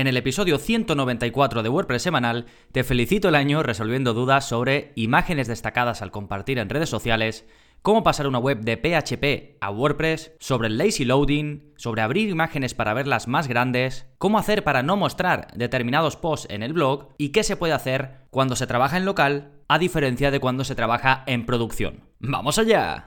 En el episodio 194 de WordPress semanal, te felicito el año resolviendo dudas sobre imágenes destacadas al compartir en redes sociales, cómo pasar una web de PHP a WordPress, sobre el lazy loading, sobre abrir imágenes para verlas más grandes, cómo hacer para no mostrar determinados posts en el blog y qué se puede hacer cuando se trabaja en local a diferencia de cuando se trabaja en producción. ¡Vamos allá!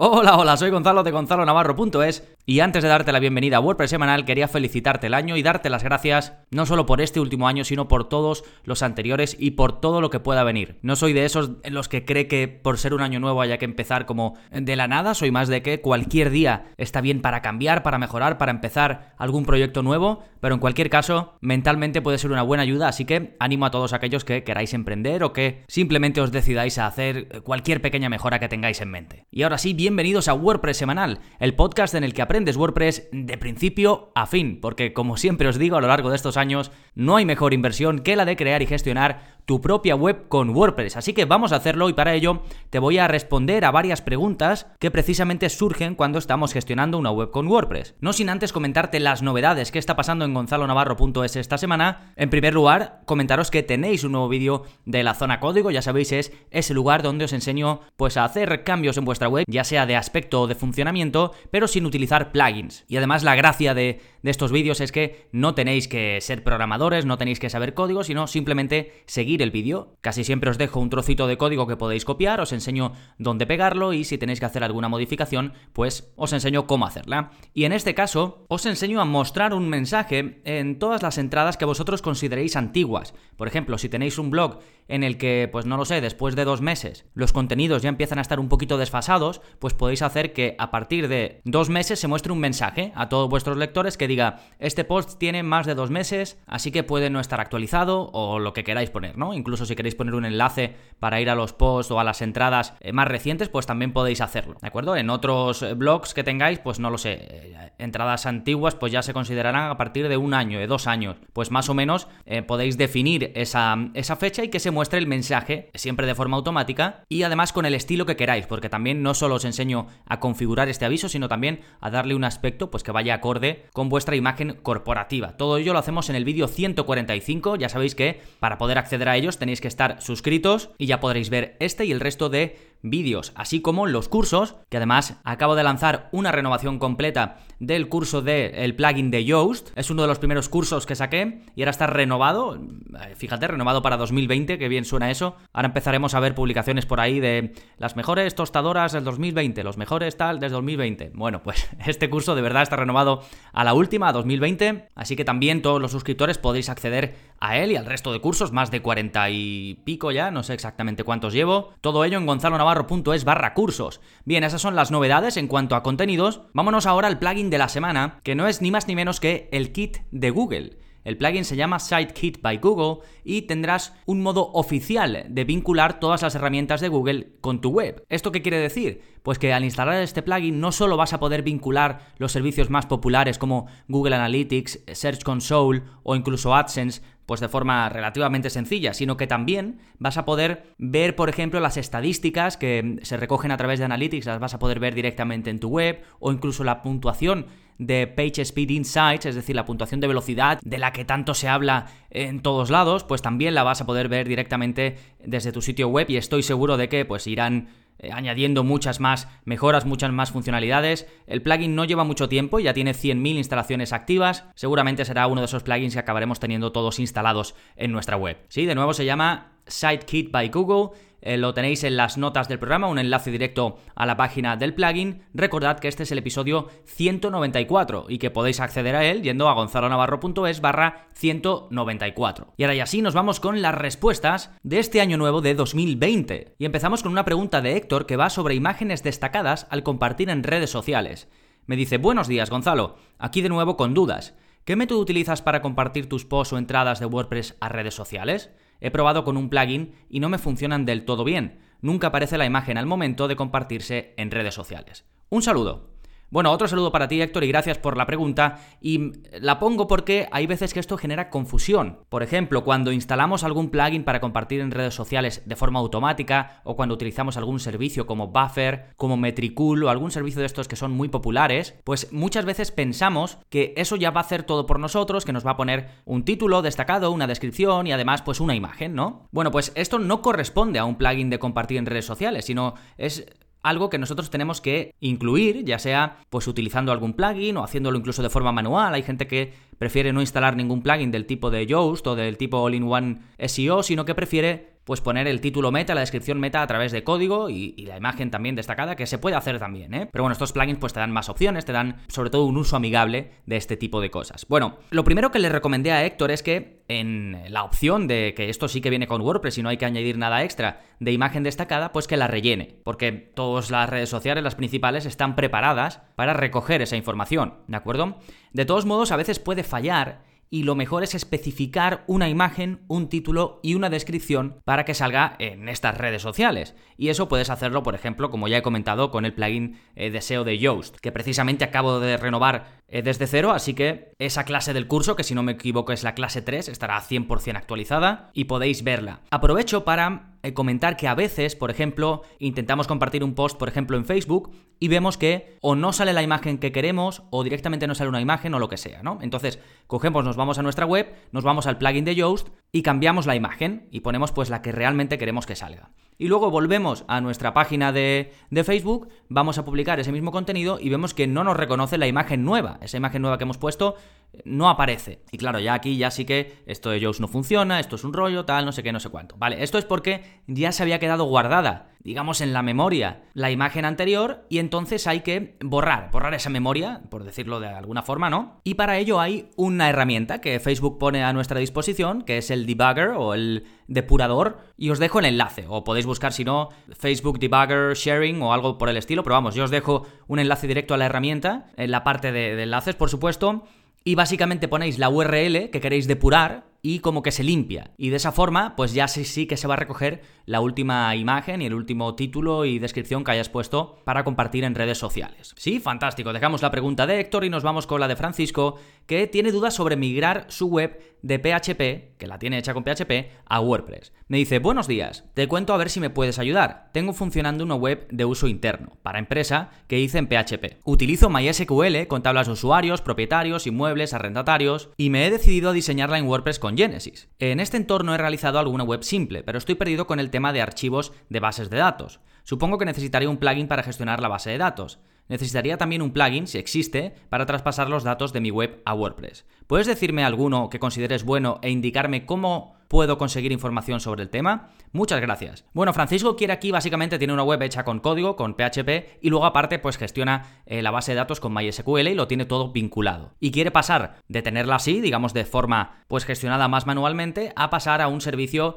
Hola, hola, soy Gonzalo de Gonzalo Navarro.es y antes de darte la bienvenida a WordPress semanal quería felicitarte el año y darte las gracias no solo por este último año sino por todos los anteriores y por todo lo que pueda venir. No soy de esos en los que cree que por ser un año nuevo haya que empezar como de la nada, soy más de que cualquier día está bien para cambiar, para mejorar, para empezar algún proyecto nuevo, pero en cualquier caso mentalmente puede ser una buena ayuda, así que animo a todos aquellos que queráis emprender o que simplemente os decidáis a hacer cualquier pequeña mejora que tengáis en mente. Y ahora sí, bien bienvenidos a WordPress Semanal, el podcast en el que aprendes WordPress de principio a fin, porque como siempre os digo a lo largo de estos años, no hay mejor inversión que la de crear y gestionar tu propia web con WordPress. Así que vamos a hacerlo y para ello te voy a responder a varias preguntas que precisamente surgen cuando estamos gestionando una web con WordPress. No sin antes comentarte las novedades que está pasando en gonzalonavarro.es esta semana. En primer lugar, comentaros que tenéis un nuevo vídeo de la zona código, ya sabéis, es ese lugar donde os enseño pues a hacer cambios en vuestra web, ya sea de aspecto o de funcionamiento, pero sin utilizar plugins. Y además la gracia de, de estos vídeos es que no tenéis que ser programadores, no tenéis que saber código, sino simplemente seguir el vídeo. Casi siempre os dejo un trocito de código que podéis copiar, os enseño dónde pegarlo y si tenéis que hacer alguna modificación, pues os enseño cómo hacerla. Y en este caso, os enseño a mostrar un mensaje en todas las entradas que vosotros consideréis antiguas. Por ejemplo, si tenéis un blog en el que, pues no lo sé, después de dos meses los contenidos ya empiezan a estar un poquito desfasados, pues podéis hacer que a partir de dos meses se muestre un mensaje a todos vuestros lectores que diga, este post tiene más de dos meses, así que puede no estar actualizado o lo que queráis poner, ¿no? Incluso si queréis poner un enlace para ir a los posts o a las entradas eh, más recientes, pues también podéis hacerlo, ¿de acuerdo? En otros eh, blogs que tengáis, pues no lo sé, eh, entradas antiguas pues ya se considerarán a partir de un año, de dos años, pues más o menos podéis definir esa, esa fecha y que se muestre el mensaje siempre de forma automática y además con el estilo que queráis, porque también no solo os enseño a configurar este aviso, sino también a darle un aspecto pues que vaya acorde con vuestra imagen corporativa. Todo ello lo hacemos en el vídeo 145, ya sabéis que para poder acceder a ellos tenéis que estar suscritos y ya podréis ver este y el resto de vídeos, así como los cursos, que además acabo de lanzar una renovación completa del curso del el plugin de Yoast. Es uno de los primeros cursos que saqué y ahora está renovado, eh, fíjate, renovado para 2020, que bien suena eso. Ahora empezaremos a ver publicaciones por ahí de las mejores tostadoras del 2020, los mejores tal desde 2020. Bueno, pues este curso de verdad está renovado a la última, a 2020, así que también todos los suscriptores podéis acceder a él y al resto de cursos, más de 40 y pico ya, no sé exactamente cuántos llevo. Todo ello en Gonzalo navarro.es barra cursos. Bien, esas son las novedades en cuanto a contenidos. Vámonos ahora al plugin de la semana, que no es ni más ni menos que el kit de Google. El plugin se llama SiteKit by Google y tendrás un modo oficial de vincular todas las herramientas de Google con tu web. ¿Esto qué quiere decir? Pues que al instalar este plugin no solo vas a poder vincular los servicios más populares como Google Analytics, Search Console o incluso AdSense pues de forma relativamente sencilla, sino que también vas a poder ver, por ejemplo, las estadísticas que se recogen a través de Analytics, las vas a poder ver directamente en tu web, o incluso la puntuación de Page Speed Insights, es decir, la puntuación de velocidad de la que tanto se habla en todos lados, pues también la vas a poder ver directamente desde tu sitio web y estoy seguro de que pues irán eh, añadiendo muchas más mejoras, muchas más funcionalidades. El plugin no lleva mucho tiempo, ya tiene 100.000 instalaciones activas. Seguramente será uno de esos plugins que acabaremos teniendo todos instalados en nuestra web. Sí, de nuevo se llama SiteKit by Google eh, lo tenéis en las notas del programa, un enlace directo a la página del plugin. Recordad que este es el episodio 194 y que podéis acceder a él yendo a gonzalonavarro.es barra 194. Y ahora y así nos vamos con las respuestas de este año nuevo de 2020. Y empezamos con una pregunta de Héctor que va sobre imágenes destacadas al compartir en redes sociales. Me dice, buenos días Gonzalo, aquí de nuevo con dudas. ¿Qué método utilizas para compartir tus posts o entradas de WordPress a redes sociales? He probado con un plugin y no me funcionan del todo bien. Nunca aparece la imagen al momento de compartirse en redes sociales. Un saludo. Bueno, otro saludo para ti, Héctor, y gracias por la pregunta. Y la pongo porque hay veces que esto genera confusión. Por ejemplo, cuando instalamos algún plugin para compartir en redes sociales de forma automática, o cuando utilizamos algún servicio como Buffer, como Metricool, o algún servicio de estos que son muy populares, pues muchas veces pensamos que eso ya va a hacer todo por nosotros, que nos va a poner un título destacado, una descripción y además pues una imagen, ¿no? Bueno, pues esto no corresponde a un plugin de compartir en redes sociales, sino es algo que nosotros tenemos que incluir, ya sea pues utilizando algún plugin o haciéndolo incluso de forma manual. Hay gente que prefiere no instalar ningún plugin del tipo de Yoast o del tipo All-in-One SEO, sino que prefiere pues poner el título meta, la descripción meta a través de código y, la imagen también destacada, que se puede hacer también, ¿eh? Pero bueno, estos plugins pues te dan más opciones, te dan sobre todo un uso amigable de este tipo de cosas. Bueno, lo primero que le recomendé a Héctor es que en la opción de que esto sí que viene con WordPress y no hay que añadir nada extra de imagen destacada, pues que la rellene, porque todas las redes sociales, las principales, están preparadas para recoger esa información, ¿de acuerdo? De todos modos, a veces puede fallar y lo mejor es especificar una imagen, un título y una descripción para que salga en estas redes sociales. Y eso puedes hacerlo, por ejemplo, como ya he comentado, con el plugin eh, de de Yoast, que precisamente acabo de renovar eh, desde cero, así que esa clase del curso, que si no me equivoco es la clase 3, estará 100% actualizada y podéis verla. Aprovecho para comentar que a veces, por ejemplo, intentamos compartir un post, por ejemplo, en Facebook y vemos que o no sale la imagen que queremos o directamente no sale una imagen o lo que sea, ¿no? Entonces, cogemos, nos vamos a nuestra web, nos vamos al plugin de Yoast y cambiamos la imagen y ponemos pues la que realmente queremos que salga. Y luego volvemos a nuestra página de, de, Facebook, vamos a publicar ese mismo contenido y vemos que no nos reconoce la imagen nueva. Esa imagen nueva que hemos puesto eh, no aparece. Y claro, ya aquí ya sí que esto de Yoast no funciona, esto es un rollo, tal, no sé qué, no sé cuánto. Vale, esto es porque ya se había quedado guardada digamos, en la memoria la imagen anterior y entonces hay que borrar, borrar esa memoria, por decirlo de alguna forma, ¿no? Y para ello hay una herramienta que Facebook pone a nuestra disposición, que es el debugger o el depurador, y os dejo el enlace, o podéis buscar si no Facebook Debugger Sharing o algo por el estilo, pero vamos, yo os dejo un enlace directo a la herramienta, en la parte de, de enlaces, por supuesto, y básicamente ponéis la URL que queréis depurar y como que se limpia. Y de esa forma, pues ya sí, sí que se va a recoger la última imagen y el último título y descripción que hayas puesto para compartir en redes sociales. Sí, fantástico. Dejamos la pregunta de Héctor y nos vamos con la de Francisco, que tiene dudas sobre migrar su web de PHP, que la tiene hecha con PHP, a WordPress. Me dice, buenos días, te cuento a ver si me puedes ayudar. Tengo funcionando una web de uso interno, para empresa, que hice en PHP. Utilizo MySQL con tablas de usuarios, propietarios, inmuebles, arrendatarios, y me he decidido a diseñarla en WordPress con Genesis. En este entorno he realizado alguna web simple, pero estoy perdido con el tema de archivos de bases de datos. Supongo que necesitaría un plugin para gestionar la base de datos. Necesitaría también un plugin, si existe, para traspasar los datos de mi web a WordPress. ¿Puedes decirme alguno que consideres bueno e indicarme cómo puedo conseguir información sobre el tema? Muchas gracias. Bueno, Francisco quiere aquí básicamente tiene una web hecha con código, con PHP, y luego aparte pues gestiona eh, la base de datos con MySQL y lo tiene todo vinculado. Y quiere pasar de tenerla así, digamos de forma pues gestionada más manualmente, a pasar a un servicio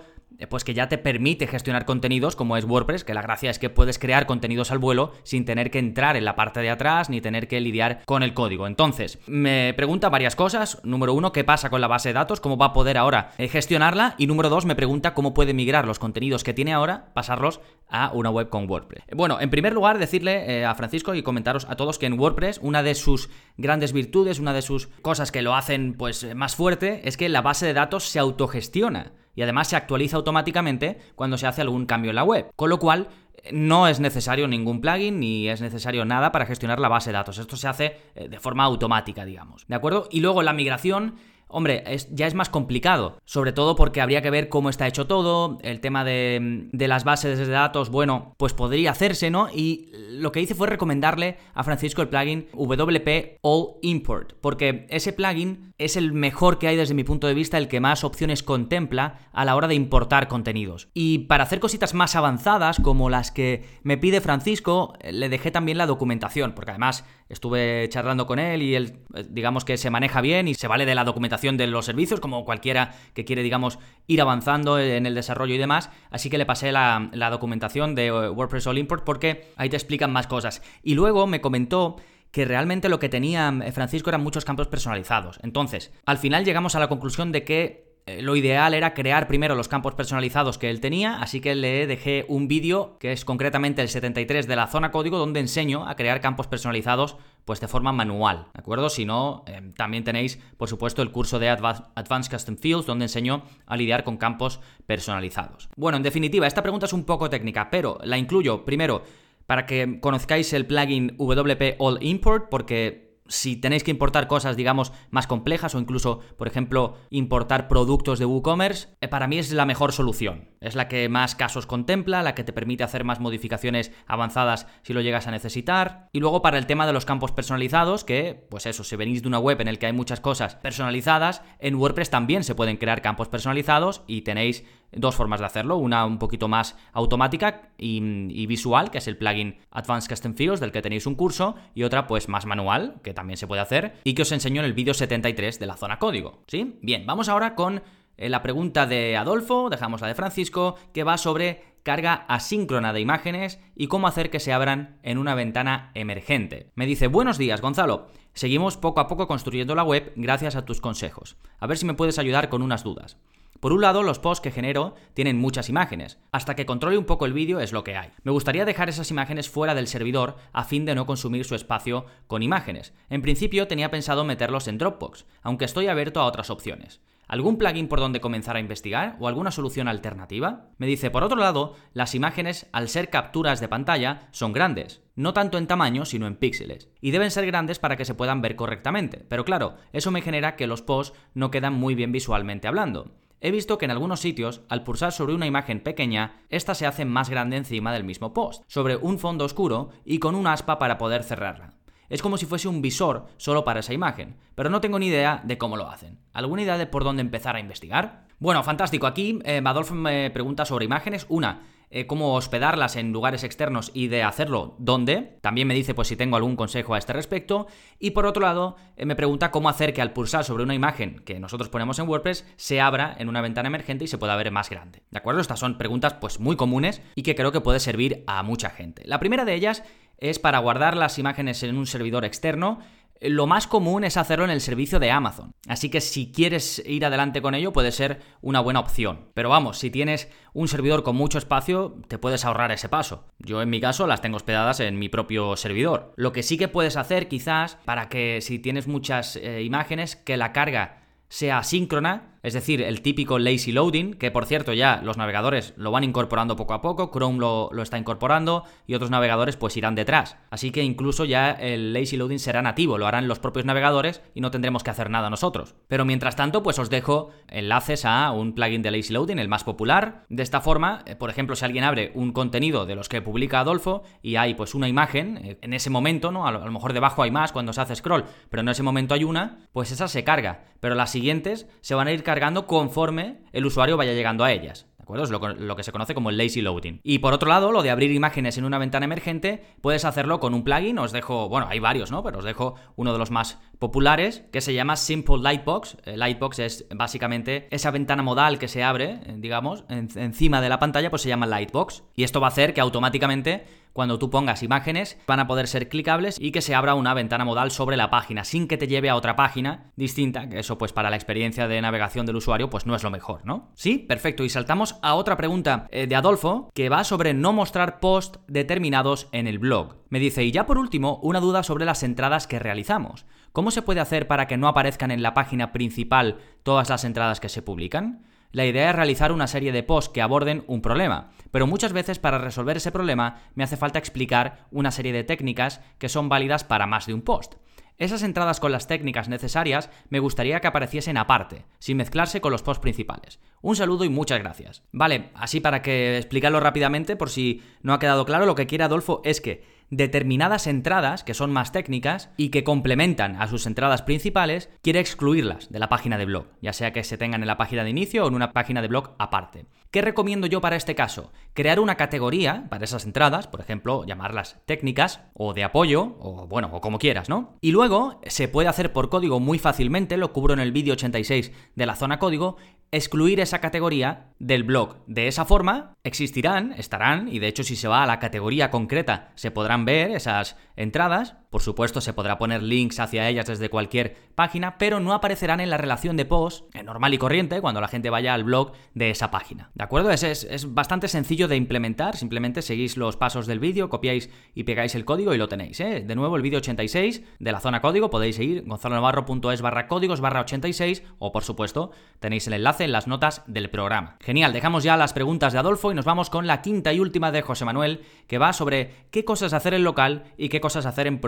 pues que ya te permite gestionar contenidos como es WordPress, que la gracia es que puedes crear contenidos al vuelo sin tener que entrar en la parte de atrás ni tener que lidiar con el código. Entonces, me pregunta varias cosas. Número uno, ¿qué pasa con la base de datos? ¿Cómo va a poder ahora eh, gestionarla? Y número dos, me pregunta cómo puede migrar los contenidos que tiene ahora, pasarlos a una web con WordPress. Bueno, en primer lugar, decirle eh, a Francisco y comentaros a todos que en WordPress una de sus grandes virtudes, una de sus cosas que lo hacen pues más fuerte, es que la base de datos se autogestiona y además se actualiza automáticamente cuando se hace algún cambio en la web. Con lo cual, no es necesario ningún plugin ni es necesario nada para gestionar la base de datos. Esto se hace eh, de forma automática, digamos. ¿De acuerdo? Y luego la migración Hombre, ya es más complicado, sobre todo porque habría que ver cómo está hecho todo, el tema de, de, las bases de datos, bueno, pues podría hacerse, ¿no? Y lo que hice fue recomendarle a Francisco el plugin WP All Import, porque ese plugin es el mejor que hay desde mi punto de vista, el que más opciones contempla a la hora de importar contenidos. Y para hacer cositas más avanzadas, como las que me pide Francisco, le dejé también la documentación, porque además estuve charlando con él y él, digamos que se maneja bien y se vale de la documentación de los servicios, como cualquiera que quiere, digamos, ir avanzando en el desarrollo y demás. Así que le pasé la, documentación de eh, WordPress All Import porque ahí te explican más cosas. Y luego me comentó que realmente lo que tenía eh, Francisco eran muchos campos personalizados. Entonces, al final llegamos a la conclusión de que eh, lo ideal era crear primero los campos personalizados que él tenía, así que le dejé un vídeo que es concretamente el 73 de la zona código donde enseño a crear campos personalizados pues de forma manual, ¿de acuerdo? Si no, eh, también tenéis, por supuesto, el curso de Advanced Custom Fields, donde enseño a lidiar con campos personalizados. Bueno, en definitiva, esta pregunta es un poco técnica, pero la incluyo primero para que conozcáis el plugin WP All Import, porque si tenéis que importar cosas, digamos, más complejas o incluso, por ejemplo, importar productos de WooCommerce, eh, para mí es la mejor solución. Es la que más casos contempla, la que te permite hacer más modificaciones avanzadas si lo llegas a necesitar. Y luego para el tema de los campos personalizados, que, pues eso, si venís de una web en el que hay muchas cosas personalizadas, en WordPress también se pueden crear campos personalizados y tenéis dos formas de hacerlo, una un poquito más automática y, visual, que es el plugin Advanced Custom Fields del que tenéis un curso, y otra pues más manual, que también se puede hacer, y que os enseño en el vídeo 73 de la zona código, ¿sí? Bien, vamos ahora con eh, la pregunta de Adolfo, dejamos la de Francisco, que va sobre carga asíncrona de imágenes y cómo hacer que se abran en una ventana emergente. Me dice, buenos días Gonzalo, seguimos poco a poco construyendo la web gracias a tus consejos. A ver si me puedes ayudar con unas dudas. Por un lado, los posts que genero tienen muchas imágenes. Hasta que controle un poco el vídeo es lo que hay. Me gustaría dejar esas imágenes fuera del servidor a fin de no consumir su espacio con imágenes. En principio tenía pensado meterlos en Dropbox, aunque estoy abierto a otras opciones. ¿Algún plugin por donde comenzar a investigar o alguna solución alternativa? Me dice, por otro lado, las imágenes, al ser capturas de pantalla, son grandes, no tanto en tamaño, sino en píxeles, y deben ser grandes para que se puedan ver correctamente, pero claro, eso me genera que los posts no quedan muy bien visualmente hablando. He visto que en algunos sitios, al pulsar sobre una imagen pequeña, esta se hace más grande encima del mismo post, sobre un fondo oscuro y con un aspa para poder cerrarla. Es como si fuese un visor solo para esa imagen, pero no tengo ni idea de cómo lo hacen. ¿Alguna idea de por dónde empezar a investigar? Bueno, fantástico. Aquí eh, me pregunta sobre imágenes. Una, eh, cómo hospedarlas en lugares externos y de hacerlo dónde. También me dice pues si tengo algún consejo a este respecto. Y por otro lado, eh, me pregunta cómo hacer que al pulsar sobre una imagen que nosotros ponemos en WordPress se abra en una ventana emergente y se pueda ver más grande. ¿De acuerdo? Estas son preguntas pues muy comunes y que creo que puede servir a mucha gente. La primera de ellas es para guardar las imágenes en un servidor externo lo más común es hacerlo en el servicio de Amazon. Así que si quieres ir adelante con ello puede ser una buena opción. Pero vamos, si tienes un servidor con mucho espacio, te puedes ahorrar ese paso. Yo en mi caso las tengo hospedadas en mi propio servidor. Lo que sí que puedes hacer quizás para que si tienes muchas eh, imágenes, que la carga sea asíncrona es decir, el típico lazy loading, que por cierto ya los navegadores lo van incorporando poco a poco, Chrome lo, está incorporando y otros navegadores pues irán detrás. Así que incluso ya el lazy loading será nativo, lo harán los propios navegadores y no tendremos que hacer nada nosotros. Pero mientras tanto, pues os dejo enlaces a un plugin de lazy loading, el más popular. De esta forma, eh, por ejemplo, si alguien abre un contenido de los que publica Adolfo y hay pues una imagen, eh, en ese momento, ¿no? A lo, a lo mejor debajo hay más cuando se hace scroll, pero en ese momento hay una, pues esa se carga. Pero las siguientes se van a ir cargando conforme el usuario vaya llegando a ellas. ¿De acuerdo? Es lo, que se conoce como el lazy loading. Y por otro lado, lo de abrir imágenes en una ventana emergente, puedes hacerlo con un plugin. Os dejo, bueno, hay varios, ¿no? Pero os dejo uno de los más populares que se llama Simple Lightbox. Lightbox es básicamente esa ventana modal que se abre, eh, digamos, encima de la pantalla, pues se llama Lightbox. Y esto va a hacer que automáticamente cuando tú pongas imágenes van a poder ser clicables y que se abra una ventana modal sobre la página sin que te lleve a otra página distinta, que eso pues para la experiencia de navegación del usuario pues no es lo mejor, ¿no? Sí, perfecto. Y saltamos a otra pregunta eh, de Adolfo que va sobre no mostrar posts determinados en el blog. Me dice, y ya por último, una duda sobre las entradas que realizamos. ¿Cómo se puede hacer para que no aparezcan en la página principal todas las entradas que se publican? La idea es realizar una serie de posts que aborden un problema, pero muchas veces para resolver ese problema me hace falta explicar una serie de técnicas que son válidas para más de un post. Esas entradas con las técnicas necesarias me gustaría que apareciesen aparte, sin mezclarse con los posts principales. Un saludo y muchas gracias. Vale, así para que explicarlo rápidamente, por si no ha quedado claro, lo que quiere Adolfo es que determinadas entradas, que son más técnicas y que complementan a sus entradas principales, quiere excluirlas de la página de blog, ya sea que se tengan en la página de inicio o en una página de blog aparte. ¿Qué recomiendo yo para este caso? Crear una categoría para esas entradas, por ejemplo, llamarlas técnicas o de apoyo, o bueno, o como quieras, ¿no? Y luego se puede hacer por código muy fácilmente, lo cubro en el vídeo 86 de la zona código, excluir esa categoría del blog. De esa forma existirán, estarán, y de hecho si se va a la categoría concreta se podrán ver esas entradas, Por supuesto, se podrá poner links hacia ellas desde cualquier página, pero no aparecerán en la relación de post, normal y corriente, cuando la gente vaya al blog de esa página. ¿De acuerdo? Es, es, bastante sencillo de implementar, simplemente seguís los pasos del vídeo, copiáis y pegáis el código y lo tenéis. ¿eh? De nuevo, el vídeo 86 de la zona código, podéis seguir gonzalonavarro.es barra códigos barra 86 o por supuesto tenéis el enlace en las notas del programa. Genial, dejamos ya las preguntas de Adolfo y nos vamos con la quinta y última de José Manuel, que va sobre qué cosas hacer en local y qué cosas hacer en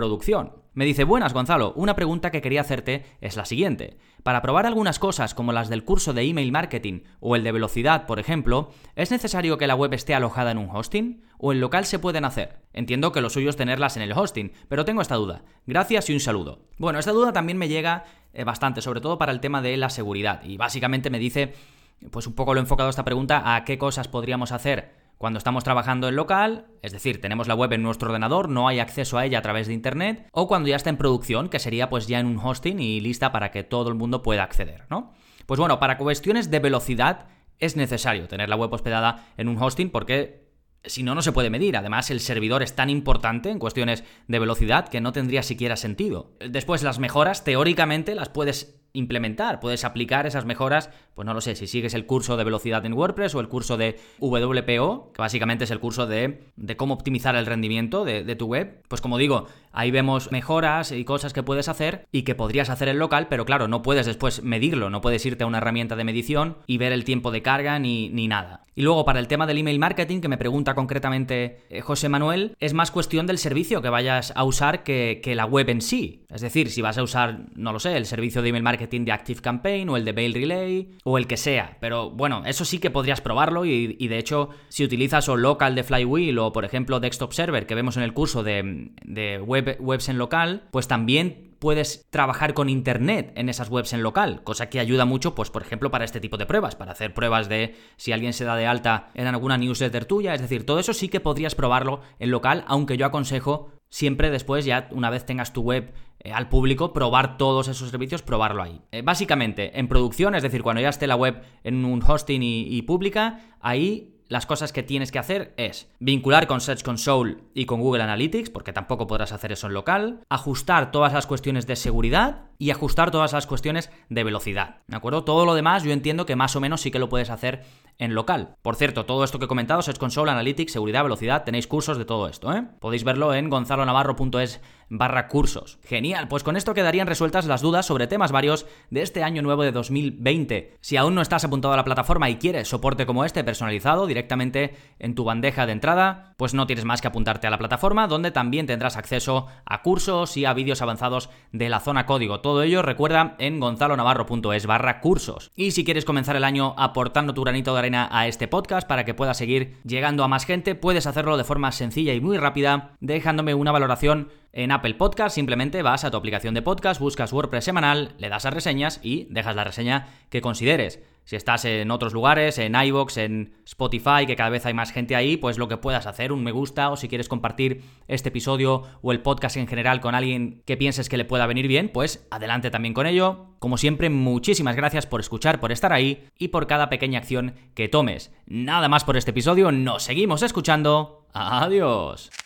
Me dice, buenas Gonzalo, una pregunta que quería hacerte es la siguiente. Para probar algunas cosas como las del curso de email marketing o el de velocidad, por ejemplo, ¿es necesario que la web esté alojada en un hosting? ¿O en local se pueden hacer? Entiendo que lo suyo es tenerlas en el hosting, pero tengo esta duda. Gracias y un saludo. Bueno, esta duda también me llega eh, bastante, sobre todo para el tema de la seguridad. Y básicamente me dice, pues un poco lo he enfocado esta pregunta a qué cosas podríamos hacer cuando estamos trabajando en local, es decir, tenemos la web en nuestro ordenador, no hay acceso a ella a través de internet, o cuando ya está en producción, que sería pues ya en un hosting y lista para que todo el mundo pueda acceder, ¿no? Pues bueno, para cuestiones de velocidad es necesario tener la web hospedada en un hosting porque si no, no se puede medir. Además, el servidor es tan importante en cuestiones de velocidad que no tendría siquiera sentido. Después, las mejoras, teóricamente, las puedes implementar, puedes aplicar esas mejoras, pues no lo sé, si sigues el curso de velocidad en WordPress o el curso de WPO, que básicamente es el curso de, de cómo optimizar el rendimiento de, tu web, pues como digo, ahí vemos mejoras y cosas que puedes hacer y que podrías hacer en local, pero claro, no puedes después medirlo, no puedes irte a una herramienta de medición y ver el tiempo de carga ni, ni nada. Y luego para el tema del email marketing, que me pregunta concretamente eh, José Manuel, es más cuestión del servicio que vayas a usar que, que la web en sí. Es decir, si vas a usar, no lo sé, el servicio de email marketing, de Active Campaign o el de Mail Relay o el que sea. Pero bueno, eso sí que podrías probarlo y, de hecho si utilizas o local de Flywheel o por ejemplo Desktop Server que vemos en el curso de, de web, webs en local, pues también puedes trabajar con internet en esas webs en local, cosa que ayuda mucho, pues por ejemplo, para este tipo de pruebas, para hacer pruebas de si alguien se da de alta en alguna newsletter tuya, es decir, todo eso sí que podrías probarlo en local, aunque yo aconsejo siempre después, ya una vez tengas tu web eh, al público, probar todos esos servicios, probarlo ahí. Eh, básicamente, en producción, es decir, cuando ya esté la web en un hosting y pública, ahí las cosas que tienes que hacer es vincular con Search Console y con Google Analytics, porque tampoco podrás hacer eso en local, ajustar todas las cuestiones de seguridad y ajustar todas las cuestiones de velocidad. ¿De acuerdo? Todo lo demás yo entiendo que más o menos sí que lo puedes hacer en local. Por cierto, todo esto que he comentado, Search Console, Analytics, seguridad, velocidad, tenéis cursos de todo esto, ¿eh? Podéis verlo en gonzalonavarro.es barra cursos. Genial, pues con esto quedarían resueltas las dudas sobre temas varios de este año nuevo de 2020. Si aún no estás apuntado a la plataforma y quieres soporte como este personalizado directamente en tu bandeja de entrada, pues no tienes más que apuntarte a la plataforma donde también tendrás acceso a cursos y a vídeos avanzados de la zona código. Todo ello recuerda en gonzalonavarro.es barra cursos. Y si quieres comenzar el año aportando tu granito de arena a este podcast para que pueda seguir llegando a más gente, puedes hacerlo de forma sencilla y muy rápida dejándome una valoración en Apple Podcast simplemente vas a tu aplicación de podcast, buscas WordPress semanal, le das a reseñas y dejas la reseña que consideres. Si estás en otros lugares, en iVoox, en Spotify, que cada vez hay más gente ahí, pues lo que puedas hacer, un me gusta, o si quieres compartir este episodio o el podcast en general con alguien que pienses que le pueda venir bien, pues adelante también con ello. Como siempre, muchísimas gracias por escuchar, por estar ahí y por cada pequeña acción que tomes. Nada más por este episodio, nos seguimos escuchando. Adiós.